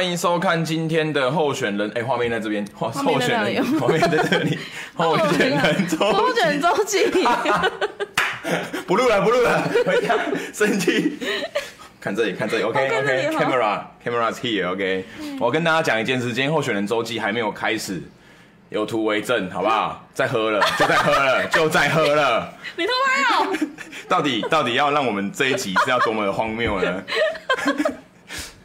欢迎收看今天的候选人。哎，画面在这边，候选人，画面在这里，候选人周，候选人周记。不录了，不录了，回家生气。看这里，看这里，OK，OK，Camera，Camera's here，OK。我跟大家讲一件事，今天候选人周记还没有开始，有图为证，好不好？再喝了，就再喝了，就再喝了。你偷拍哦？到底到底要让我们这一集是要多么的荒谬呢？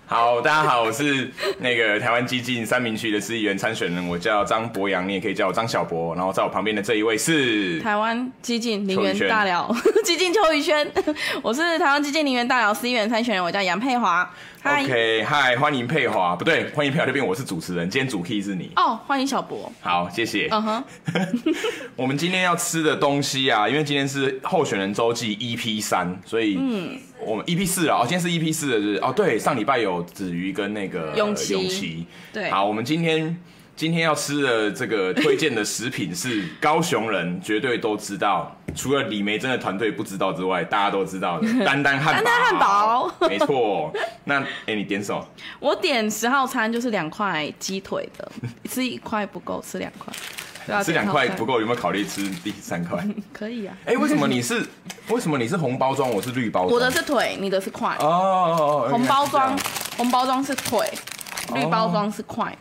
好，大家好，我是那个台湾基进三明区的市议员参选人，我叫张博洋，你也可以叫我张小博。然后在我旁边的这一位是台湾基进林园大寮 基进邱宇轩，我是台湾基进林园大寮市议员参选人，我叫杨佩华。OK，嗨，欢迎佩华，不对，欢迎佩华这边，我是主持人，今天主 key 是你。哦，欢迎小博，好，谢谢。嗯哼，我们今天要吃的东西啊，因为今天是候选人周记 EP 三，所以嗯，我们 EP 四了，哦，今天是 EP 四的日哦，对，上礼拜有子瑜跟那个永琪，永琪，对，好，我们今天。今天要吃的这个推荐的食品是高雄人绝对都知道，除了李梅珍的团队不知道之外，大家都知道的 丹丹汉堡。丹丹汉堡，没错。那哎、欸，你点什么？我点十号餐，就是两块鸡腿的，吃一块不够，吃两块。吃两块不够，有没有考虑吃第三块？可以啊。哎、欸，为什么你是为什么你是红包装，我是绿包装？我的是腿，你的是块。哦哦哦。红包装，红包装是腿，绿包装是块。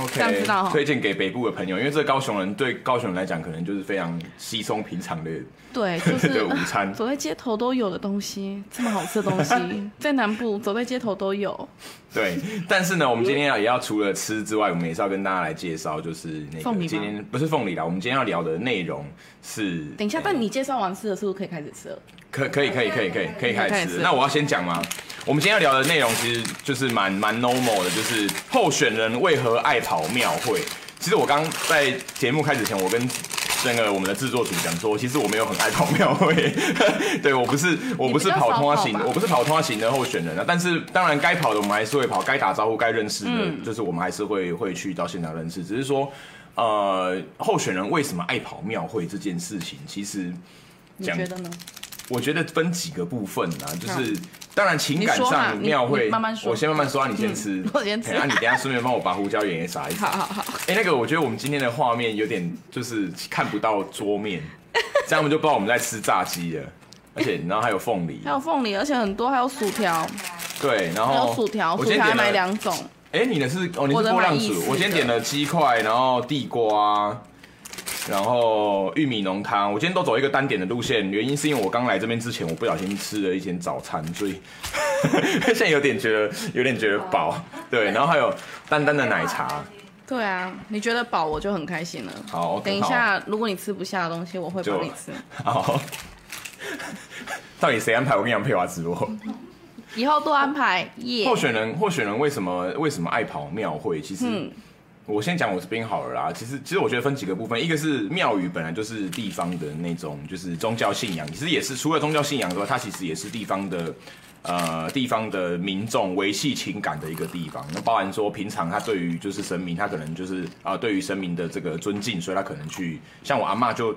OK，推荐给北部的朋友，因为这个高雄人对高雄人来讲，可能就是非常稀松平常的，对，就是 的午餐，走在街头都有的东西，这么好吃的东西，在南部走在街头都有。对，但是呢，我们今天要也要除了吃之外，我们也是要跟大家来介绍，就是那个今天不是凤梨啦，我们今天要聊的内容是，等一下，但你介绍完吃的是不是可以开始吃了？可可以可以可以可以可以开始吃。那我要先讲吗？我们今天要聊的内容其实就是蛮蛮 normal 的，就是候选人为何爱跑庙会。其实我刚在节目开始前，我跟那个我们的制作组讲说，其实我没有很爱跑庙会，对，我不是我不是跑通话型，我不是跑通话型的候选人啊。但是当然该跑的我们还是会跑，该打招呼该认识的，就是我们还是会会去到现场认识。只是说，呃，候选人为什么爱跑庙会这件事情，其实你觉得呢？我觉得分几个部分啊，就是当然情感上庙会，慢慢说，我先慢慢说，你先吃，我先吃，那你等下顺便帮我把胡椒盐也撒一撒。好好好。哎，那个我觉得我们今天的画面有点就是看不到桌面，这样我们就不知道我们在吃炸鸡了，而且然后还有凤梨，还有凤梨，而且很多还有薯条。对，然后还有薯条，薯条买两种。哎，你的是哦，你是波浪薯，我先点了鸡块，然后地瓜。然后玉米浓汤，我今天都走一个单点的路线，原因是因为我刚来这边之前，我不小心吃了一点早餐，所以 现在有点觉得有点觉得饱。对，然后还有淡淡的奶茶。对啊，你觉得饱我就很开心了。好，等一下，如果你吃不下的东西，我会帮你吃。好。到底谁安排我跟杨佩华直播？以后多安排。耶。候选人，候选人为什么为什么爱跑庙会？其实。嗯我先讲我这边好了啦。其实，其实我觉得分几个部分，一个是庙宇本来就是地方的那种，就是宗教信仰。其实也是除了宗教信仰之外，它其实也是地方的，呃，地方的民众维系情感的一个地方。那包含说，平常他对于就是神明，他可能就是啊、呃，对于神明的这个尊敬，所以他可能去，像我阿嬷就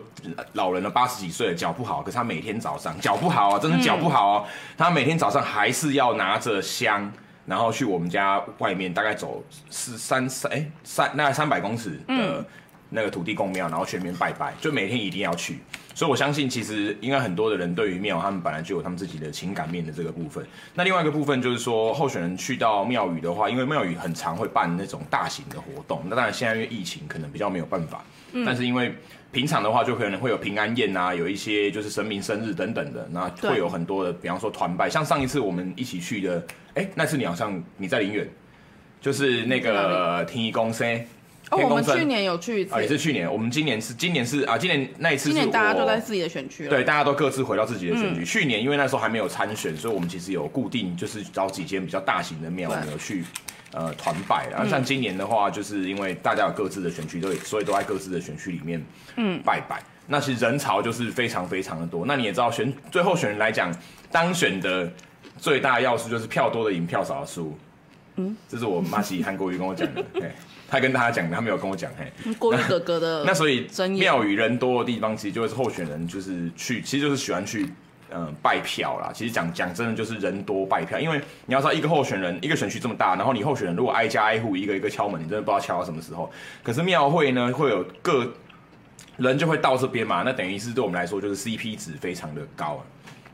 老人了，八十几岁了，脚不好，可是他每天早上脚不好啊，真的脚不好啊，他每天早上还是要拿着香。然后去我们家外面，大概走四三三哎三那三百公尺的那个土地公庙，然后全面拜拜，就每天一定要去。所以我相信，其实应该很多的人对于庙，他们本来就有他们自己的情感面的这个部分。那另外一个部分就是说，候选人去到庙宇的话，因为庙宇很常会办那种大型的活动。那当然现在因为疫情，可能比较没有办法。但是因为平常的话，就可能会有平安宴啊，有一些就是神明生日等等的，那会有很多的，比方说团拜，像上一次我们一起去的，哎，那次你好像你在林园，就是那个天一公生，哦，我们去年有去一次，啊，也是去年，我们今年是今年是啊，今年那一次是，今年大家都在自己的选区，对，大家都各自回到自己的选区。去年因为那时候还没有参选，所以我们其实有固定就是找几间比较大型的庙，我们有去。呃，团拜，然后像今年的话，就是因为大家有各自的选区，都所以都在各自的选区里面，嗯，拜拜。那其实人潮就是非常非常的多。那你也知道，选最后选人来讲，当选的最大要素就是票多的赢，票少的输。嗯，这是我妈其实韩国瑜跟我讲的，嘿，他跟大家讲的，他没有跟我讲，嘿，国瑜哥哥的。那所以庙宇人多的地方，其实就会是候选人就是去，其实就是喜欢去嗯拜票啦。其实讲讲真的就是人多拜票，因为你要知道一个候选人一个选区这么大，然后你候选人如果挨家挨户一个一个敲门，你真的不知道敲到什么时候。可是庙会呢会有各人就会到这边嘛，那等于是对我们来说就是 CP 值非常的高。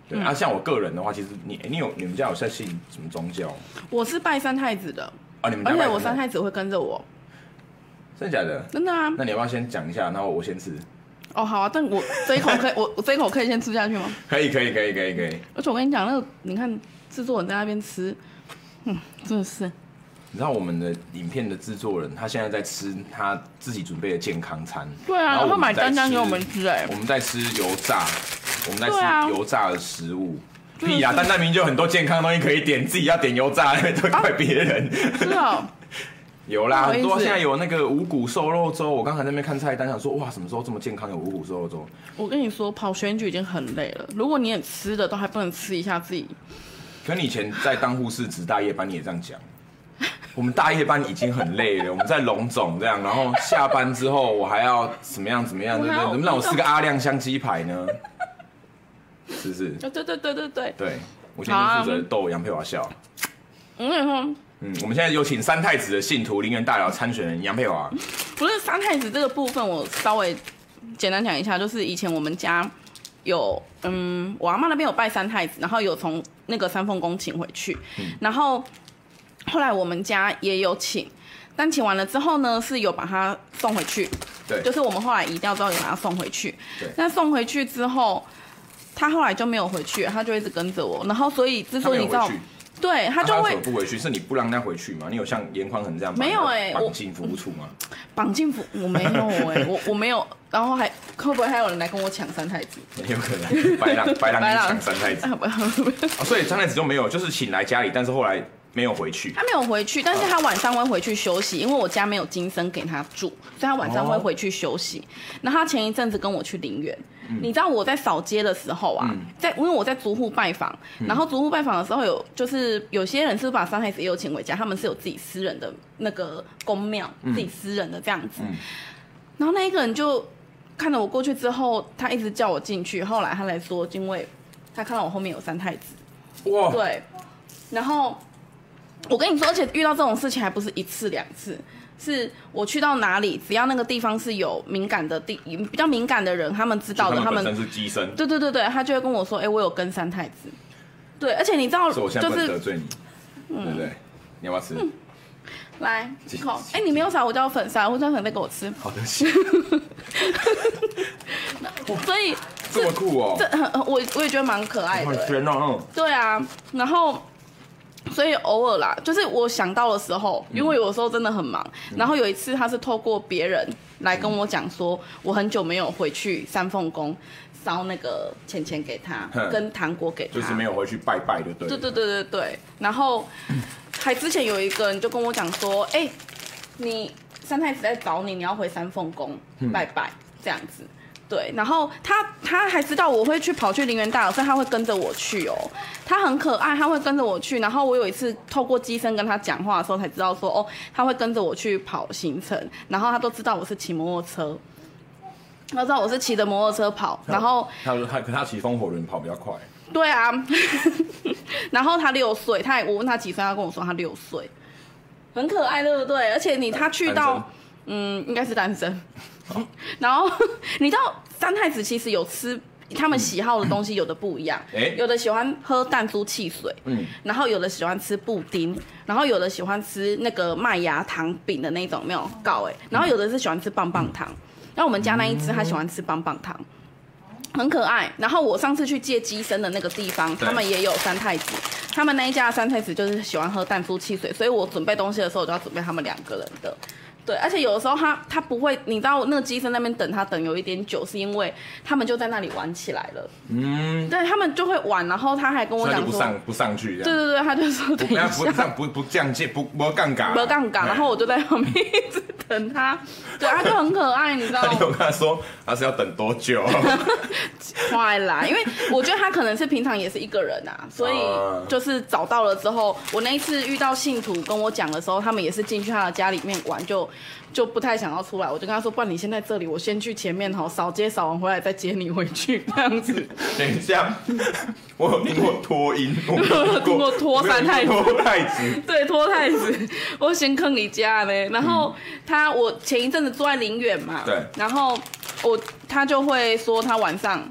对、嗯、啊，像我个人的话，其实你你有你们家有在信什么宗教？我是拜三太子的啊，你们而且我三太子会跟着我，真的假的？真的啊。那你要不要先讲一下，然后我先吃？哦，好啊，但我这一口可以，我我这一口可以先吃下去吗？可以，可以，可以，可以，可以。而且我跟你讲，那个你看制作人在那边吃，嗯，真的是。你知道我们的影片的制作人，他现在在吃他自己准备的健康餐。对啊，然后买单单给我们吃哎。我们在吃油炸，我们在吃油炸的食物。屁呀，单单明明就很多健康的东西可以点，自己要点油炸，都怪别人。是啊。有啦，很多现在有那个五谷瘦肉粥。我刚才在那边看菜单，想说哇，什么时候这么健康有五谷瘦肉粥？我跟你说，跑选举已经很累了，如果你也吃的都还不能吃一下自己。可你以前在当护士值大夜班，你也这样讲。我们大夜班已经很累了，我们在龙总这样，然后下班之后我还要怎么样怎么样，对不对？能不能让我吃个阿亮香鸡排呢？是不是？对对对对对对。对，我今天负责逗杨佩华笑。我跟你说，嗯，我们现在有请三太子的信徒，林园大寮参选人杨佩华。不是三太子这个部分，我稍微简单讲一下，就是以前我们家有，嗯，我阿妈那边有拜三太子，然后有从那个三凤宫请回去，嗯、然后。后来我们家也有请，但请完了之后呢，是有把他送回去。对，就是我们后来移掉之后，有把他送回去。对，那送回去之后，他后来就没有回去，他就一直跟着我。然后，所以之所以你知道，对他就会他不回去，是你不让他回去吗？你有像严宽恒这样没有哎，绑进服务处吗？绑进服我没有哎、欸，我我没有。然后还会不会还有人来跟我抢三太子？有可能白狼白狼抢三太子。哦，所以三太子就没有，就是请来家里，但是后来。没有回去，他没有回去，但是他晚上会回去休息，因为我家没有金生给他住，所以他晚上会回去休息。那、哦、他前一阵子跟我去林园，嗯、你知道我在扫街的时候啊，嗯、在因为我在逐户拜访，然后逐户拜访的时候有就是有些人是把三太子也有请回家，他们是有自己私人的那个宫庙，嗯、自己私人的这样子。嗯、然后那一个人就看到我过去之后，他一直叫我进去，后来他来说，因为他看到我后面有三太子，哇，对，然后。我跟你说，而且遇到这种事情还不是一次两次，是我去到哪里，只要那个地方是有敏感的地，比较敏感的人，他们知道的，他们是机身，对对对对，他就会跟我说，哎、欸，我有跟三太子，对，而且你知道，我现在不能得罪你，嗯、对不对？你要不要吃？嗯、来，口，哎、欸，你没有撒胡椒粉，撒胡椒粉再给我吃。好的，所以这么酷哦，这很 我我也觉得蛮可爱的、欸，哦、对啊，然后。所以偶尔啦，就是我想到的时候，因为有的时候真的很忙。嗯、然后有一次，他是透过别人来跟我讲说，我很久没有回去三凤宫烧那个钱钱给他，跟糖果给他，就是没有回去拜拜的，对。对对对对对。然后还之前有一个人就跟我讲说，哎、欸，你三太子在找你，你要回三凤宫拜拜，嗯、这样子。对，然后他他还知道我会去跑去林园大寮，所以他会跟着我去哦。他很可爱，他会跟着我去。然后我有一次透过机身跟他讲话的时候，才知道说哦，他会跟着我去跑行程。然后他都知道我是骑摩托车，他知道我是骑着摩托车跑。然后他说他可他骑风火轮跑比较快。对啊，然后他六岁，他也我问他几岁，他跟我说他六岁，很可爱，对不对？而且你他去到嗯，应该是单身。然后你知道三太子其实有吃他们喜好的东西，有的不一样。欸、有的喜欢喝弹珠汽水，嗯，然后有的喜欢吃布丁，然后有的喜欢吃那个麦芽糖饼的那种没有告哎，然后有的是喜欢吃棒棒糖。那、嗯、我们家那一只他喜欢吃棒棒糖，很可爱。然后我上次去借乩身的那个地方，他们也有三太子，他们那一家的三太子就是喜欢喝弹珠汽水，所以我准备东西的时候，我就要准备他们两个人的。对，而且有的时候他他不会，你知道那个机身那边等他等有一点久，是因为他们就在那里玩起来了。嗯，对他们就会玩，然后他还跟我讲说不上不上去。对对对，他就说等一下不不不这样不不降不不杠杆，不杠杆，然后我就在旁边一直等。他，对，他就很可爱，你知道吗？你有跟他说他是要等多久？快来，因为我觉得他可能是平常也是一个人啊，所以就是找到了之后，我那一次遇到信徒跟我讲的时候，他们也是进去他的家里面玩，就就不太想要出来。我就跟他说：“不然你先在这里，我先去前面哈扫街扫完回来再接你回去。”这样子。等一下，我有听过脱音，我有听过脱三太子，托太子，对，脱太子，我先坑你家呢。然后他，我前一阵子住在林远嘛，对，然后我他就会说他晚上。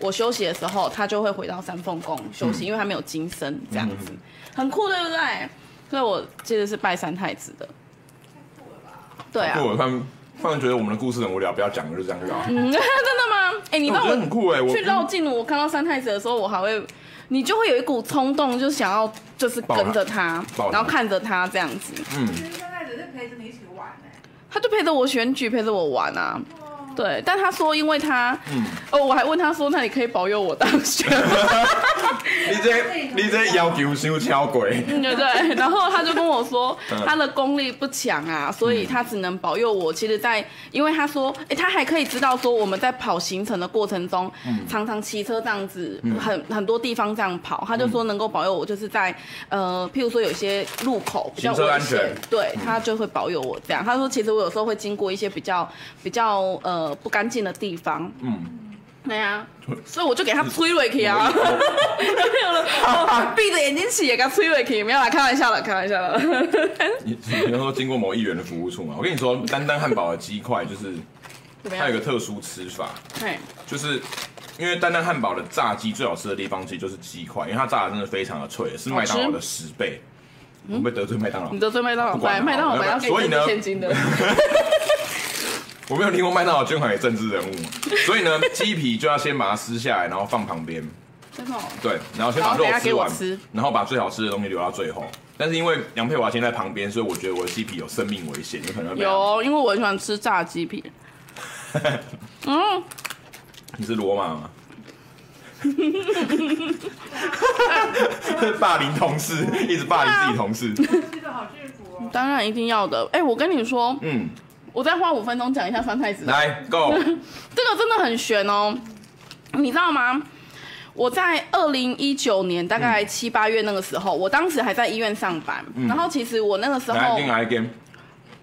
我休息的时候，他就会回到三凤宫休息，嗯、因为他没有金身，这样子，嗯、很酷，对不对？所以我记得是拜三太子的。对啊。他们他们觉得我们的故事很无聊，不要讲了，就这样子。嗯，真的吗？哎、欸，你让我，我很酷哎！我去绕近，我看到三太子的时候，我还会，你就会有一股冲动，就想要就是跟着他，他然后看着他这样子。嗯。三太子是陪着你一起玩哎。他就陪着我选举，陪着我玩啊。对，但他说，因为他，嗯、哦，我还问他说，那你可以保佑我当选？你这你这要求太超贵。对对对，然后他就跟我说，他的功力不强啊，所以他只能保佑我。其实在，在因为他说，哎，他还可以知道说，我们在跑行程的过程中，嗯、常常骑车这样子，很很多地方这样跑，他就说能够保佑我，就是在呃，譬如说有些路口比较危险，安全对他就会保佑我这样。他说，其实我有时候会经过一些比较比较呃。不干净的地方，嗯，对呀，所以我就给他吹回去啊，没有了，闭着眼睛起也给他吹回去，没有啦，开玩笑的，开玩笑的。你你要说经过某议员的服务处嘛？我跟你说，丹丹汉堡的鸡块就是它有一个特殊吃法，对，就是因为丹丹汉堡的炸鸡最好吃的地方其实就是鸡块，因为它炸的真的非常的脆，是麦当劳的十倍。我被得罪麦当劳，你得罪麦当劳，麦当劳要给你现金的。我没有听过麦当劳捐款给政治人物，所以呢，鸡皮就要先把它撕下来，然后放旁边。真的？对，然后先把肉吃完，然后把最好吃的东西留到最后。但是因为杨佩华先在旁边，所以我觉得我的鸡皮有生命危险，有可能有，因为我很喜欢吃炸鸡皮。嗯，你是罗马吗？霸凌同事，一直霸凌自己同事。这个好幸福哦。当然一定要的。哎，我跟你说，嗯。我再花五分钟讲一下三太子。来，Go。这个真的很悬哦，你知道吗？我在二零一九年大概七八月那个时候，嗯、我当时还在医院上班。嗯、然后其实我那个时候。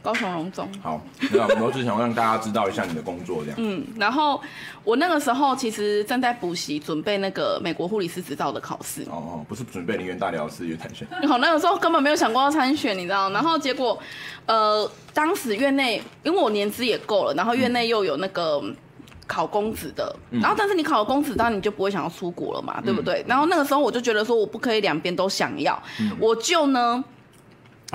高雄荣总。好，那我只想让大家知道一下你的工作这样。嗯，然后我那个时候其实正在补习，准备那个美国护理师执照的考试。哦哦，不是准备林园大寮师参选。好，那个时候根本没有想过要参选，你知道？然后结果，呃，当时院内因为我年资也够了，然后院内又有那个考公职的，嗯、然后但是你考了公职，当然你就不会想要出国了嘛，嗯、对不对？然后那个时候我就觉得说，我不可以两边都想要，嗯、我就呢，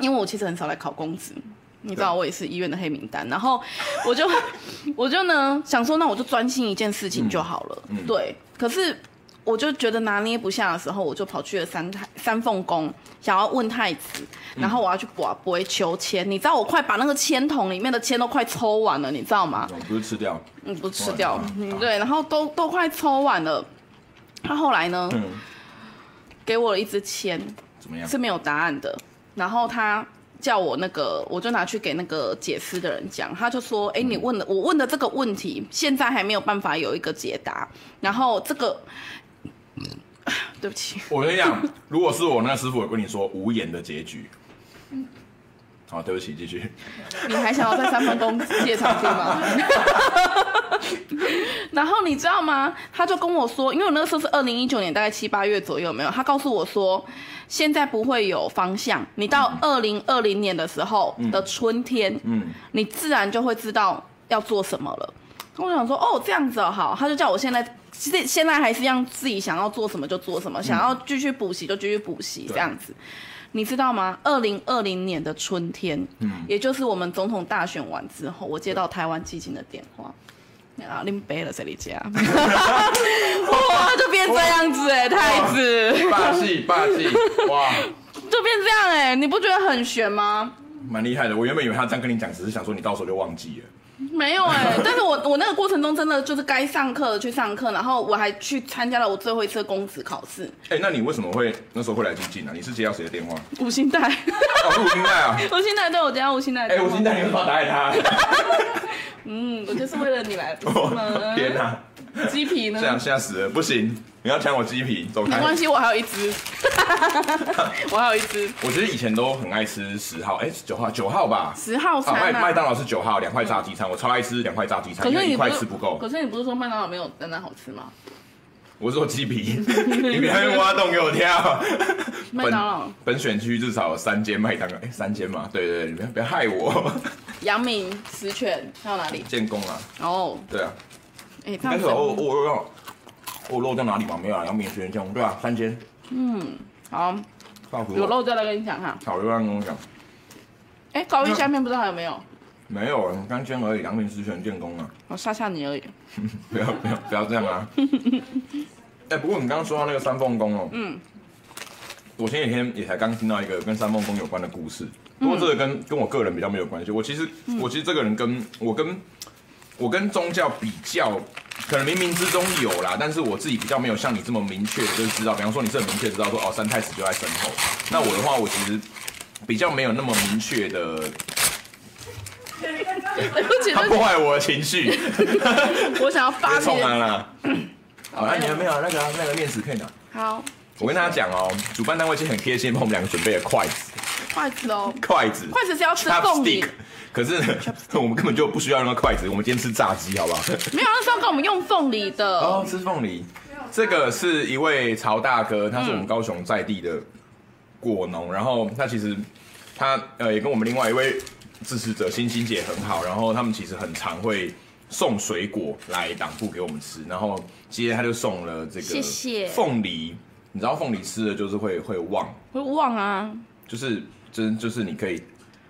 因为我其实很少来考公职。你知道我也是医院的黑名单，然后我就 我就呢想说，那我就专心一件事情就好了。嗯嗯、对，可是我就觉得拿捏不下的时候，我就跑去了三太三凤宫，想要问太子，然后我要去拔不会求签。你知道我快把那个签筒里面的签都快抽完了，你知道吗？不是吃掉，嗯，不是吃掉，嗯，对，然后都都快抽完了。他后来呢，嗯、给我了一支签，怎么样？是没有答案的。然后他。叫我那个，我就拿去给那个解释的人讲，他就说：“哎，你问的，我问的这个问题，现在还没有办法有一个解答。然后这个，对不起，我跟你讲，如果是我那个师傅，我跟你说无言的结局。好，对不起，继续。你还想要在三分钟借场地吗？然后你知道吗？他就跟我说，因为我那个时候是二零一九年，大概七八月左右，有没有？他告诉我说。”现在不会有方向，你到二零二零年的时候的春天，嗯，嗯，你自然就会知道要做什么了。我想说，哦，这样子哦，好，他就叫我现在，现现在还是让自己想要做什么就做什么，嗯、想要继续补习就继续补习，这样子，对你知道吗？二零二零年的春天，嗯，也就是我们总统大选完之后，我接到台湾基金的电话。啊，拎杯了，这里家，哇，就变这样子哎，太子，霸气霸气，哇，就变这样哎，你不觉得很悬吗？蛮厉害的，我原本以为他这样跟你讲，只是想说你到时候就忘记了。没有哎、欸，但是我我那个过程中真的就是该上课去上课，然后我还去参加了我最后一次公职考试。哎、欸，那你为什么会那时候会来基进呢？你是接到谁的电话？吴兴代。哦，是吴兴代啊。吴兴代对我接到吴兴代。哎，吴兴代，你为什么打给他？嗯，我就是为了你来天哪！鸡皮呢？这样吓死了，不行！你要抢我鸡皮，走开。没关系，我还有一只。我还有一只。我觉得以前都很爱吃十号，哎，九号，九号吧。十号餐啊。麦麦当劳是九号，两块炸鸡餐，我超爱吃两块炸鸡餐，因为一块吃不够。可是你不是说麦当劳没有丹丹好吃吗？我是说鸡皮，你别挖洞给我跳。麦当劳本选区至少有三间麦当劳，哎，三间嘛，对对对，你别别害我。阳明、十全还有哪里？建功啊。哦。对啊。哎，但是我我要。我漏在哪里吗？没有啊，要免学员证，对啊，三千。嗯，好，有漏再来跟你讲哈。好，有人跟我讲。哎，高一下面不知道还有没有？没有，三千而已，两名十全建功啊。我吓吓你而已。不要不要不要这样啊！哎，不过你刚刚说到那个三凤宫哦，嗯，我前几天也才刚听到一个跟三凤宫有关的故事，不过这个跟跟我个人比较没有关系。我其实我其实这个人跟我跟我跟宗教比较。可能冥冥之中有啦，但是我自己比较没有像你这么明确的，就是知道，比方说你是很明确知道说哦，三太子就在身后。那我的话，我其实比较没有那么明确的。他破坏我的情绪。我想要发 泄。冲了。好，那你有没有那个那个面纸可以拿？好。我跟大家讲哦，主办单位其实很贴心，帮我们两个准备了筷子。筷子哦。筷子。筷子是要吃凤梨。可是 我们根本就不需要那个筷子，我们今天吃炸鸡，好不好？没有，那是要跟我们用凤梨的。哦，吃凤梨。这个是一位曹大哥，他是我们高雄在地的果农，然后他其实他呃也跟我们另外一位支持者欣欣姐很好，然后他们其实很常会送水果来党部给我们吃，然后今天他就送了这个谢谢凤梨，你知道凤梨吃了就是会会旺，会旺啊，就是真就是你可以。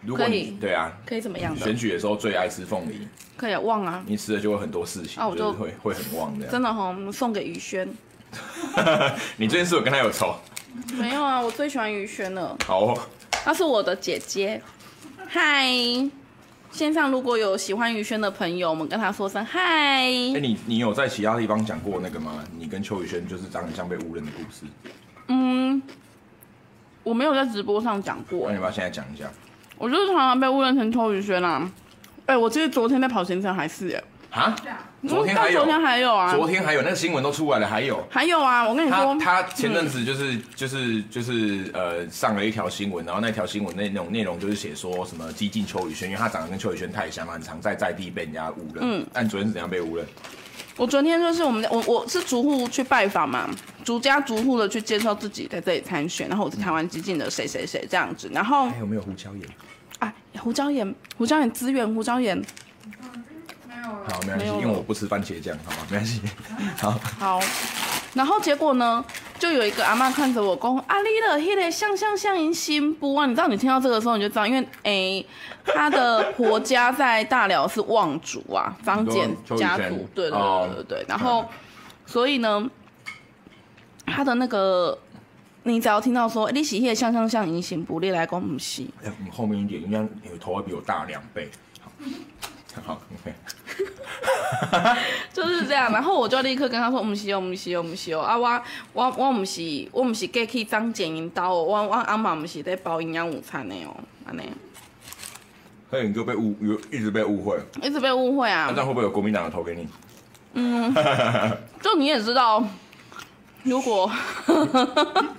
如果你对啊，可以怎么样？选举的时候最爱吃凤梨，可以旺啊！你吃了就会很多事情，啊，就会会很旺这样。真的哈，送给宇轩。你最近是不是跟他有仇？没有啊，我最喜欢宇轩了。好，她是我的姐姐。嗨，线上如果有喜欢宇轩的朋友，我们跟他说声嗨。哎，你你有在其他地方讲过那个吗？你跟邱宇轩就是长得像被误认的故事。嗯，我没有在直播上讲过。那你要现在讲一下。我就是常常被误认成邱宇轩啦！哎、欸，我记得昨天在跑行程还是耶。啊？昨天还有？昨天还有啊？昨天还有那个新闻都出来了，还有？还有啊！我跟你说，他，他前阵子就是、嗯、就是就是呃上了一条新闻，然后那条新闻那那种内容就是写说什么激进邱宇轩，因为他长得跟邱宇轩太像，很常在在地被人家误认。嗯。但昨天是怎样被误认？我昨天就是我们我我是逐户去拜访嘛，逐家逐户的去介绍自己在这里参选，然后我是台湾激进的谁谁谁这样子，然后还有没有胡椒盐？哎，胡椒盐，胡椒盐资源，胡椒盐。没有了。好，没关系，因为我不吃番茄酱，好吗？没关系。好。好。然后结果呢，就有一个阿妈看着我讲，啊，你的迄个像像像银新不啊，你知道，你听到这个时候你就知道，因为哎，他的婆家在大寮是望族啊，张简家族，对对对对对。然后，所以呢，他的那个。你只要听到说你是迄个像像像隐形不，你来讲不是。哎，你后面一点，应该你的头会比我大两倍。好，好，OK。就是这样，然后我就立刻跟他说：“不是哦，不是哦，不是哦，啊，我我我不是，我不是过去张剪银刀哦，我我阿妈不是在包营养午餐的哦，安尼。”所以你就被误，有一直被误会，一直被误会啊！那这样会不会有国民党的投给你？嗯，就你也知道，如果。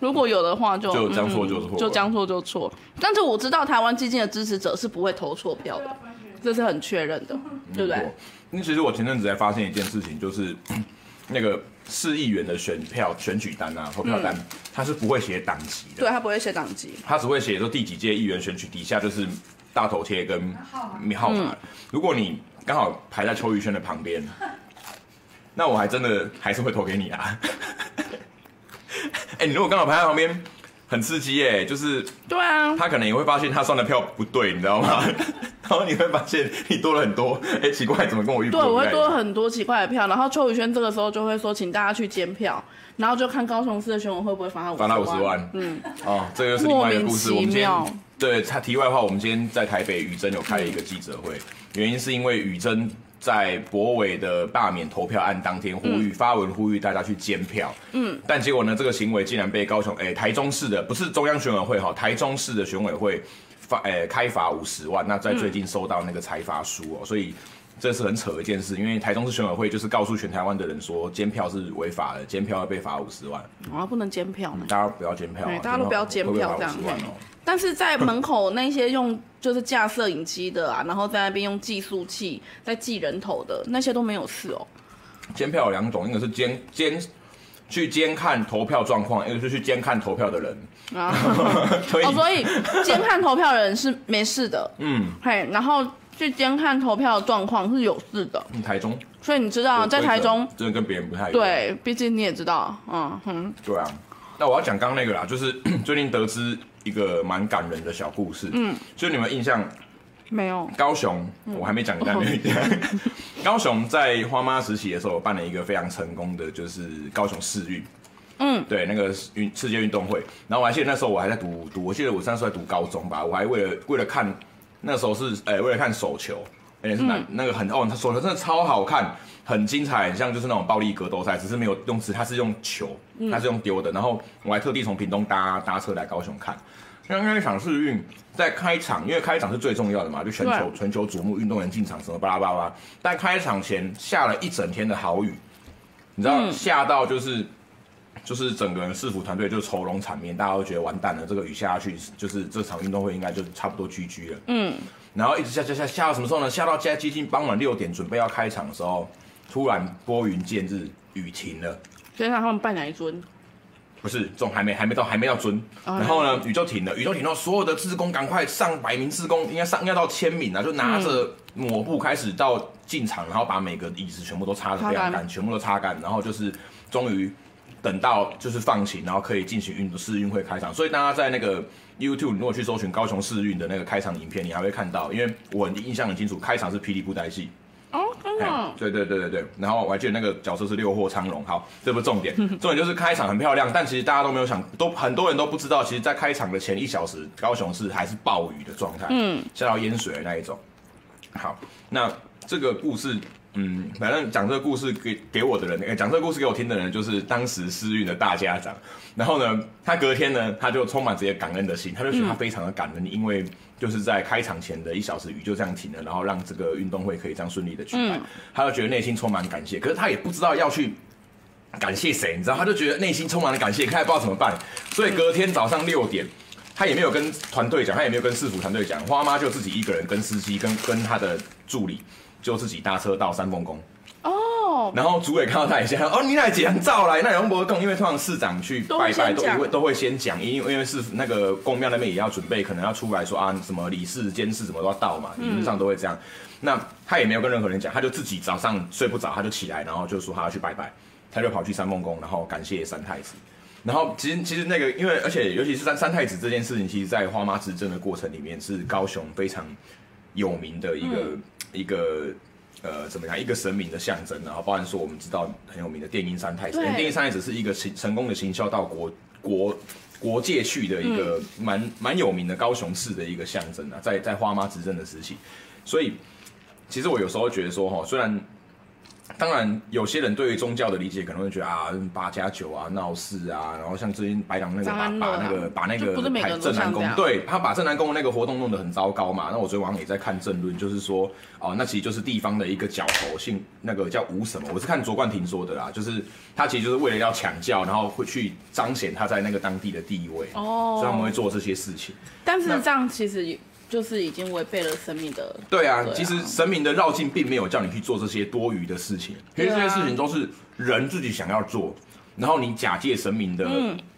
如果有的话就，就将错就错，就将错就错。但是我知道台湾基金的支持者是不会投错票的，这是很确认的，对不对？因为其实我前阵子才发现一件事情，就是 那个市议员的选票选举单啊，投票单，他是不会写党籍的。对，他不会写党籍，他只会写说第几届议员选举，底下就是大头贴跟号码。如果你刚好排在邱宇轩的旁边，那我还真的还是会投给你啊。哎、欸，你如果刚好排在旁边，很刺激哎，就是对啊，他可能也会发现他算的票不对，你知道吗？然后你会发现你多了很多，哎、欸，奇怪，怎么跟我预？对，我会多了很多奇怪的票。然后邱宇轩这个时候就会说，请大家去监票，然后就看高雄市的选委会不会罚他五十万。罚他五十万。嗯，哦，这个是另外一个故事。我们今天对，他题外话，我们今天在台北宇珍有开了一个记者会，原因是因为宇珍在博委的罢免投票案当天呼吁发文呼吁大家去监票，嗯，但结果呢，这个行为竟然被高雄诶台中市的不是中央选委会哈，台中市的选委会发诶开罚五十万，那在最近收到那个裁罚书哦，所以。这是很扯的一件事，因为台中市选委会就是告诉全台湾的人说，监票是违法的，监票要被罚五十万。啊，不能监票吗？大家不要监票，对，大家都不要监票这样。但是在门口那些用就是架摄影机的啊，然后在那边用计数器在记人头的那些都没有事哦。监票有两种，一个是监监去监看投票状况，一个是去监看投票的人啊。所以哦，所以监看投票的人是没事的。嗯，嘿，然后。去监看投票的状况是有事的。嗯台中，所以你知道在台中真的跟别人不太一样。对，毕竟你也知道，嗯哼。对啊，那我要讲刚刚那个啦，就是 最近得知一个蛮感人的小故事。嗯，就你们印象没有？高雄，我还没讲完。嗯、高雄在花妈时期的时候，办了一个非常成功的，就是高雄市运。嗯，对，那个运世界运动会。然后我还记得那时候我还在读读，我记得我那时候在读高中吧，我还为了为了看。那时候是哎、欸，为了看手球，而且是那那个很哦，他手球真的超好看，很精彩，很像就是那种暴力格斗赛，只是没有用词，他是用球，他是用丢的。然后我还特地从屏东搭搭车来高雄看。刚刚一场世运在开场，因为开场是最重要的嘛，就全球全球瞩目，运动员进场什么巴拉巴拉。但开场前下了一整天的好雨，你知道下到就是。就是整个人市府团队就愁容惨面，大家都觉得完蛋了，这个雨下下去，就是这场运动会应该就差不多 GG 了。嗯，然后一直下下下下到什么时候呢？下到接近傍晚六点，准备要开场的时候，突然拨云见日，雨停了。所以让他们拜哪一尊？不是，这种还没还没到还没到尊。然后呢，雨就停了，雨就停了，所有的志工赶快上百名志工，应该上应该到千名啊，就拿着抹布开始到进场，然后把每个椅子全部都擦得非常干，全部都擦干，然后就是终于。等到就是放晴，然后可以进行运世运会开场，所以大家在那个 YouTube 如果去搜寻高雄世运的那个开场影片，你还会看到，因为我印象很清楚，开场是霹雳布袋戏。哦，真的。对对对对对，然后我还记得那个角色是六货苍龙。好，这不是重点，重点就是开场很漂亮，但其实大家都没有想，都很多人都不知道，其实，在开场的前一小时，高雄市还是暴雨的状态，嗯，下到淹水的那一种。好，那这个故事。嗯，反正讲这个故事给给我的人，讲这个故事给我听的人，就是当时私运的大家长。然后呢，他隔天呢，他就充满这些感恩的心，他就觉得他非常的感恩，嗯、因为就是在开场前的一小时雨就这样停了，然后让这个运动会可以这样顺利的举办，嗯、他就觉得内心充满感谢。可是他也不知道要去感谢谁，你知道，他就觉得内心充满了感谢，他也不知道怎么办。所以隔天早上六点，他也没有跟团队讲，他也没有跟市府团队讲，花妈就自己一个人跟司机跟跟他的助理。就自己搭车到三凤宫哦，然后主委看到他一下，哦，你来讲照来，那杨伯更，因为通常市长去拜拜都会都会先讲，因为因为是那个宫庙那边也要准备，可能要出来说啊什么理事监事什么都要到嘛，理论上都会这样。那他也没有跟任何人讲，他就自己早上睡不着，他就起来，然后就说他要去拜拜，他就跑去三凤宫，然后感谢三太子。然后其实其实那个，因为而且尤其是三三太子这件事情，其实在花妈执政的过程里面是高雄非常有名的一个。一个呃，怎么样？一个神明的象征，然后包含说我们知道很有名的电音三太子，电音三太子是一个成成功的行销到国国国界去的一个蛮蛮、嗯、有名的高雄市的一个象征啊，在在花妈执政的时期，所以其实我有时候觉得说哈，虽然。当然，有些人对于宗教的理解可能会觉得啊，八加九啊，闹事啊，然后像最近白狼那个把把那个把那个正南宫，对他把正南宫那个活动弄得很糟糕嘛。那我昨天晚上也在看政论，就是说哦，那其实就是地方的一个角头，姓那个叫吴什么，我是看卓冠廷说的啦，就是他其实就是为了要抢教，然后会去彰显他在那个当地的地位哦，所以他们会做这些事情。但是这样其实。就是已经违背了神明的。对啊，对啊，其实神明的绕境并没有叫你去做这些多余的事情，其实这些事情都是人自己想要做，然后你假借神明的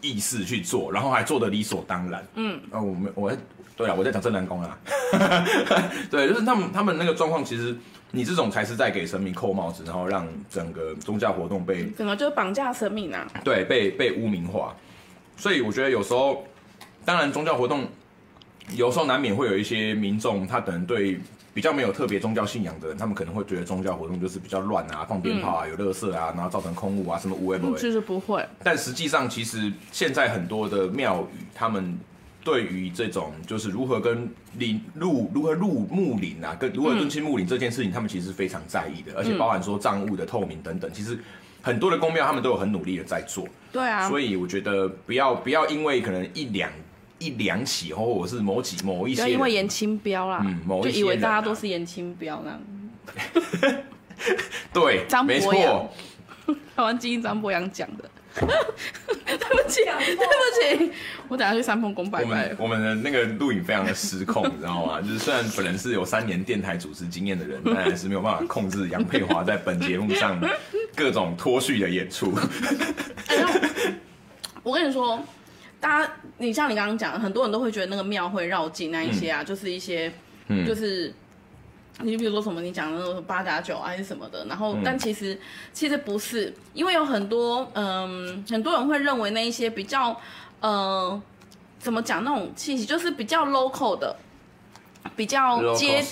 意思去做，然后还做的理所当然。嗯，啊，我们我对啊，我在讲正南宫啊，对，就是他们他们那个状况，其实你这种才是在给神明扣帽子，然后让整个宗教活动被怎么就是绑架神明啊？对，被被污名化，所以我觉得有时候，当然宗教活动。有时候难免会有一些民众，他可能对比较没有特别宗教信仰的人，他们可能会觉得宗教活动就是比较乱啊，放鞭炮啊，有垃圾啊，然后造成空污啊，什么污秽不会？其实不会。但实际上，其实现在很多的庙宇，他们对于这种就是如何跟林入如何入墓林啊，跟如何敦亲木林这件事情，嗯、他们其实是非常在意的，而且包含说账务的透明等等，其实很多的公庙他们都有很努力的在做。对啊，所以我觉得不要不要因为可能一两一两起，或者是某几某一些，因为颜清标啦，嗯，某一些、啊、就以为大家都是颜清标那样。对，张博洋，台湾 基因张博洋讲的。对不起，对不起，我等下去三峰公拜拜。我们我们的那个录影非常的失控，你知道吗？就是虽然本人是有三年电台主持经验的人，但还是没有办法控制杨佩华在本节目上各种脱序的演出。欸、我跟你说，大家，你像你刚刚讲的，很多人都会觉得那个庙会绕境那一些啊，嗯、就是一些，嗯、就是。你比如说什么，你讲的那种八加九还是什么的，然后、嗯、但其实其实不是，因为有很多嗯，很多人会认为那一些比较呃，怎么讲那种气息，就是比较 local 的，比较接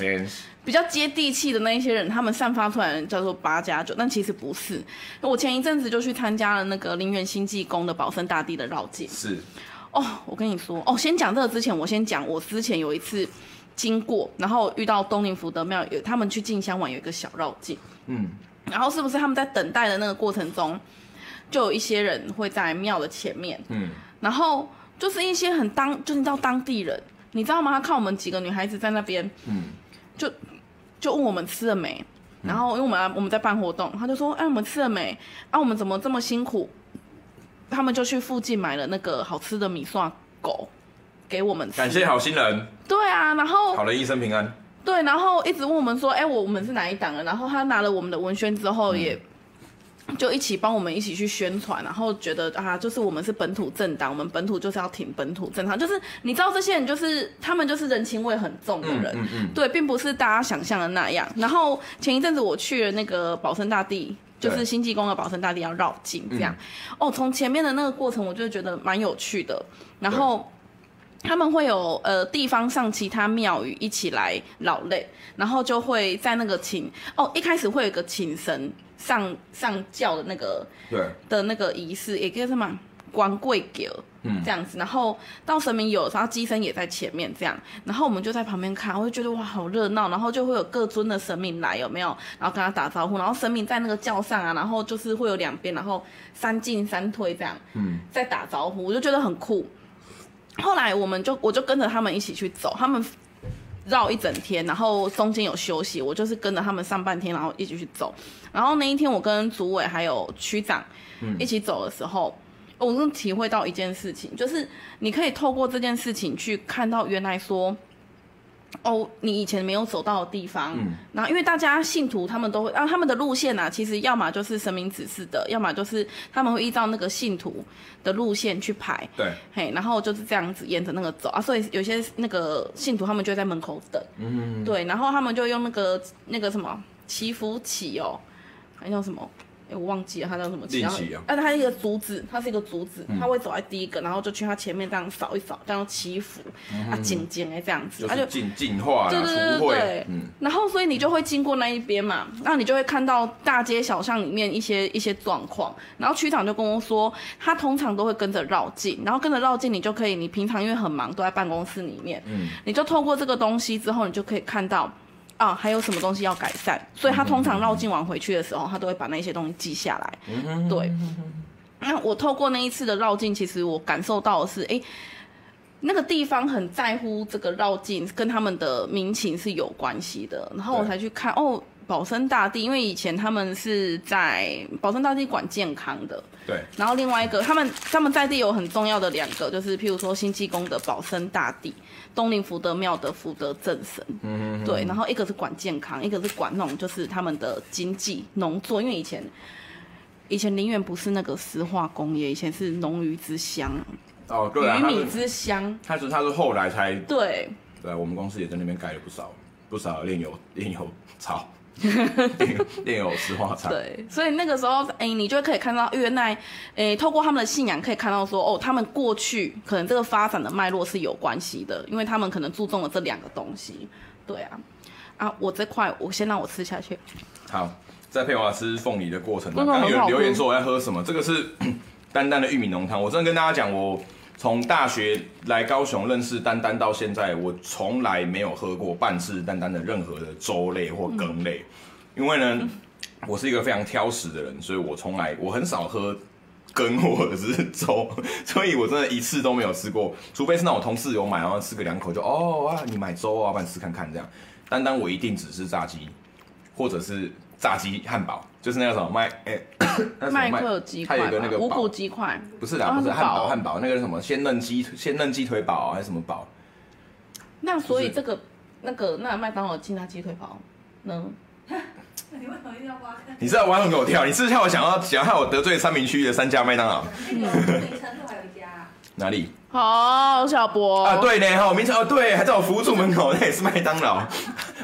比较接地气的那一些人，他们散发出来的叫做八加九，但其实不是。我前一阵子就去参加了那个林园新济宫的保生大帝的绕境，是哦，我跟你说哦，先讲这个之前，我先讲我之前有一次。经过，然后遇到东宁福德庙，有他们去进香玩有一个小绕境，嗯，然后是不是他们在等待的那个过程中，就有一些人会在庙的前面，嗯，然后就是一些很当，就是你知道当地人，你知道吗？他看我们几个女孩子在那边，嗯，就就问我们吃了没，然后因为我们我们在办活动，他就说，哎，我们吃了没？啊，我们怎么这么辛苦？他们就去附近买了那个好吃的米蒜狗。给我们吃，感谢好心人。对啊，然后好了一生平安。对，然后一直问我们说，哎，我我们是哪一档的？然后他拿了我们的文宣之后，也就一起帮我们一起去宣传，然后觉得啊，就是我们是本土政党，我们本土就是要挺本土政党。就是你知道这些人，就是他们就是人情味很重的人，嗯嗯嗯、对，并不是大家想象的那样。然后前一阵子我去了那个保生大帝，就是新济公的保生大帝要绕境这样。嗯、哦，从前面的那个过程，我就觉得蛮有趣的。然后。他们会有呃地方上其他庙宇一起来劳累，然后就会在那个请哦，一开始会有一个请神上上轿的那个对。的那个仪式，也叫什么光贵给嗯。这样子，然后到神明有的时候，乩身也在前面这样，然后我们就在旁边看，我就觉得哇好热闹，然后就会有各尊的神明来有没有？然后跟他打招呼，然后神明在那个轿上啊，然后就是会有两边，然后三进三退这样，嗯，在打招呼，我就觉得很酷。后来我们就我就跟着他们一起去走，他们绕一整天，然后中间有休息，我就是跟着他们上半天，然后一起去走。然后那一天我跟组委还有区长一起走的时候，嗯、我就体会到一件事情，就是你可以透过这件事情去看到原来说。哦，你以前没有走到的地方，嗯，然后因为大家信徒他们都会，啊，他们的路线啊，其实要么就是神明指示的，要么就是他们会依照那个信徒的路线去排，对，嘿，然后就是这样子沿着那个走啊，所以有些那个信徒他们就在门口等，嗯，对，然后他们就用那个那个什么祈福旗哦，还叫什么？欸、我忘记了他叫什么旗，然后，但是他是一个竹子，他是一个竹子，他会走在第一个，然后就去他前面这样扫一扫，这样祈福，啊，静静哎这样子，他就净净化，对对对对，嗯，然后所以你就会经过那一边嘛，那你就会看到大街小巷里面一些一些状况，然后区长就跟我说，他通常都会跟着绕境，然后跟着绕境，你就可以，你平常因为很忙都在办公室里面，嗯，你就透过这个东西之后，你就可以看到。啊，还有什么东西要改善？所以他通常绕境完回去的时候，他都会把那些东西记下来。对，那我透过那一次的绕境，其实我感受到的是，哎，那个地方很在乎这个绕境，跟他们的民情是有关系的。然后我才去看哦。保生大帝，因为以前他们是在保生大帝管健康的，对。然后另外一个，他们他们在地有很重要的两个，就是譬如说星际宫的保生大帝，东林福德庙的福德正神，嗯对。然后一个是管健康，一个是管那种就是他们的经济农作，因为以前以前宁远不是那个石化工业，以前是农渔之乡，哦，对啊，鱼米之乡。他是他是后来才对，对，我们公司也在那边盖了不少不少炼油炼油厂。练有石化厂，对，所以那个时候，哎、欸，你就可以看到原来，哎、欸，透过他们的信仰，可以看到说，哦，他们过去可能这个发展的脉络是有关系的，因为他们可能注重了这两个东西。对啊，啊，我这块我先让我吃下去。好，在佩华吃凤梨的过程中，刚刚有留言说我要喝什么，这个是 淡淡的玉米浓汤。我真的跟大家讲，我从大学来高雄认识丹丹到现在，我从来没有喝过半次丹丹的任何的粥类或羹类，因为呢，我是一个非常挑食的人，所以我从来我很少喝羹或者是粥，所以我真的一次都没有吃过，除非是那种同事有买，然后吃个两口就哦啊，你买粥啊，帮你吃看看这样。丹丹我一定只吃炸鸡，或者是炸鸡汉堡，就是那个什么麦哎，麦克鸡块，它有一个那个五谷鸡块，不是啦，不是汉堡汉堡，那个什么鲜嫩鸡鲜嫩鸡腿堡还是什么堡？那所以这个那个那麦当劳劲辣鸡腿堡呢？你为什么一定要挖坑？你知道挖坑给我跳？你是不是害我想要想要害我得罪三明区的三家麦当劳？那个明诚路还有一家，哪里？好，小博啊，对呢，哈，明城哦，对，还在我服务处门口，那也是麦当劳。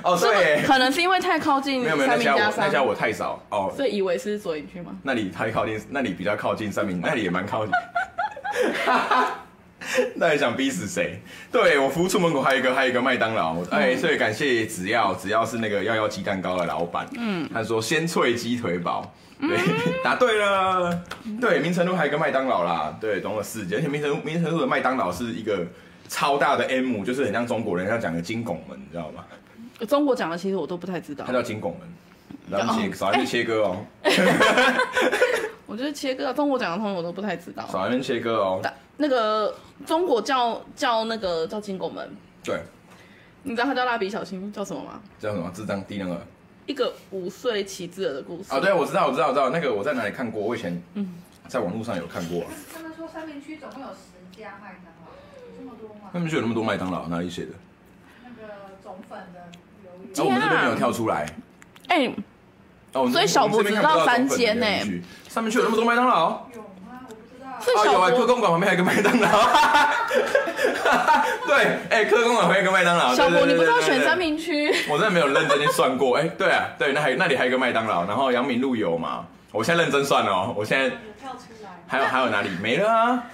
哦，对，可能是因为太靠近没有没有那家我那家我太少哦，所以以为是左营区吗？那里太靠近，那里比较靠近三明，那里也蛮靠近。那你想逼死谁？对，我服务处门口还有一个，还有一个麦当劳。哎、嗯，所以感谢只要只要是那个幺幺鸡蛋糕的老板，嗯，他说鲜脆鸡腿堡，对，嗯、答对了。对，明诚路还有一个麦当劳啦，对，懂了四间。而且明诚明诚路的麦当劳是一个超大的 M，就是很像中国人要讲的金拱门，你知道吗？中国讲的其实我都不太知道。它叫金拱门，然后切少一边切割哦。我觉得切割，中国讲的通我都不太知道。少一边切割哦。那个中国叫叫那个叫金拱门，对，你知道他叫蜡笔小新叫什么吗？叫什么？智障低能儿。一个五岁骑自儿的故事。哦，对，我知道，我知道，我知道。那个我在哪里看过？我以前嗯，在网络上有看过。他们说三明区总共有十家麦当劳，有这么多吗？三民区有那么多麦当劳？哪里写的？那个总粉的哦，我们这边没有跳出来。哎，哦，所以小博知道三间呢。上面去有那么多麦当劳？有。啊有啊，科公馆旁边还有个麦当劳。对，哎、欸，科公馆旁边有个麦当劳。小博，你不知道选三民区？我真的没有认真去算过。哎、欸，对啊，对，那还那里还有个麦当劳，然后阳明路有嘛？我现在认真算哦，我现在跳出来。还有还有哪里没了啊？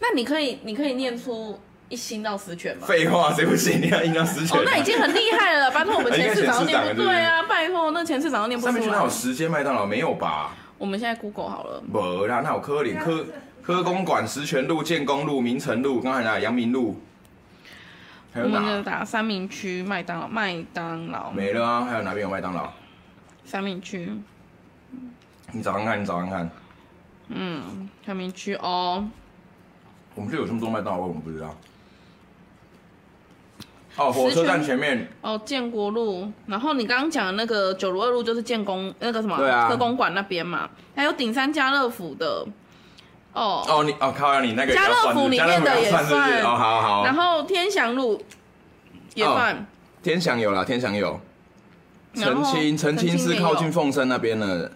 那你可以你可以念出一星到十全吗？废话，谁不信？你要一到十全？哦，那已经很厉害了。拜托我们前次长都念不对啊！拜托，那前次长都念不出来。三民区哪有十间麦当劳？没有吧？我们现在 Google 好了，没啦，那有科林科科公馆、石泉路、建工路、明诚路，刚才哪？阳明路，还有哪？我们打三明区麦当劳，麦当劳没了啊，还有哪边有麦当劳？三明区，你早上看，你早上看。嗯，三民区哦。我们这有这么多麦当劳，我们不知道。哦，火车站前面。哦，建国路，然后你刚刚讲的那个九如二路就是建工那个什么，对啊，科公馆那边嘛，还有顶山家乐福的，哦。哦你哦靠，你那个家乐福里面的也算，算是是哦好好，然后天祥路也算，哦、天祥有啦，天祥有，澄清澄清是靠近凤山那边的，